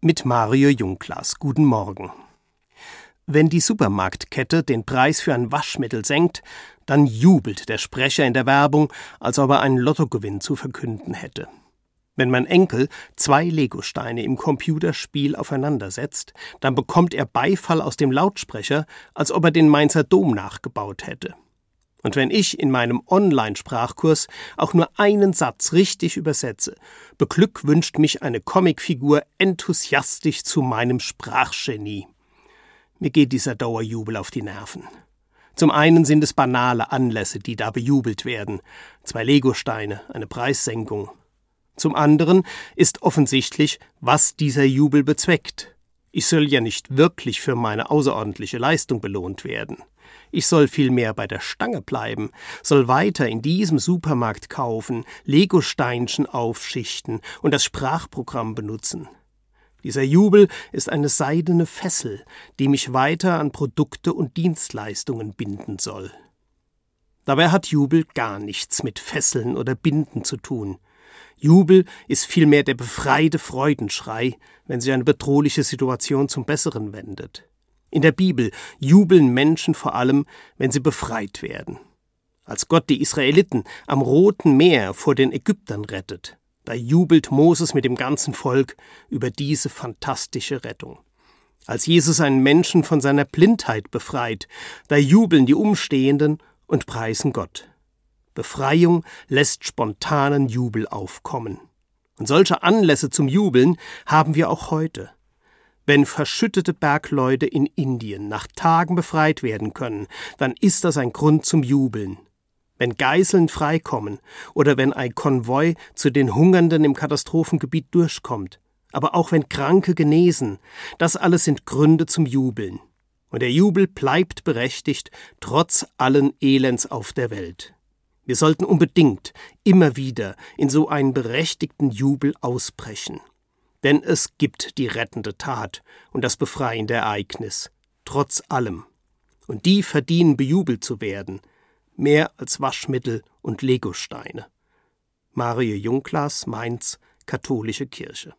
Mit Mario Jungklas. Guten Morgen. Wenn die Supermarktkette den Preis für ein Waschmittel senkt, dann jubelt der Sprecher in der Werbung, als ob er einen Lottogewinn zu verkünden hätte. Wenn mein Enkel zwei Legosteine im Computerspiel aufeinandersetzt, dann bekommt er Beifall aus dem Lautsprecher, als ob er den Mainzer Dom nachgebaut hätte. Und wenn ich in meinem Online-Sprachkurs auch nur einen Satz richtig übersetze, beglückwünscht mich eine Comicfigur enthusiastisch zu meinem Sprachgenie. Mir geht dieser Dauerjubel auf die Nerven. Zum einen sind es banale Anlässe, die da bejubelt werden. Zwei Legosteine, eine Preissenkung. Zum anderen ist offensichtlich, was dieser Jubel bezweckt. Ich soll ja nicht wirklich für meine außerordentliche Leistung belohnt werden. Ich soll vielmehr bei der Stange bleiben, soll weiter in diesem Supermarkt kaufen, Legosteinchen aufschichten und das Sprachprogramm benutzen. Dieser Jubel ist eine seidene Fessel, die mich weiter an Produkte und Dienstleistungen binden soll. Dabei hat Jubel gar nichts mit Fesseln oder Binden zu tun. Jubel ist vielmehr der befreite Freudenschrei, wenn sich eine bedrohliche Situation zum Besseren wendet. In der Bibel jubeln Menschen vor allem, wenn sie befreit werden. Als Gott die Israeliten am Roten Meer vor den Ägyptern rettet, da jubelt Moses mit dem ganzen Volk über diese fantastische Rettung. Als Jesus einen Menschen von seiner Blindheit befreit, da jubeln die Umstehenden und preisen Gott. Befreiung lässt spontanen Jubel aufkommen. Und solche Anlässe zum Jubeln haben wir auch heute. Wenn verschüttete Bergleute in Indien nach Tagen befreit werden können, dann ist das ein Grund zum Jubeln. Wenn Geiseln freikommen oder wenn ein Konvoi zu den Hungernden im Katastrophengebiet durchkommt, aber auch wenn Kranke genesen, das alles sind Gründe zum Jubeln. Und der Jubel bleibt berechtigt, trotz allen Elends auf der Welt. Wir sollten unbedingt immer wieder in so einen berechtigten Jubel ausbrechen. Denn es gibt die rettende Tat und das befreiende Ereignis, trotz allem. Und die verdienen bejubelt zu werden, mehr als Waschmittel und Legosteine. Mario Junglas, Mainz, Katholische Kirche.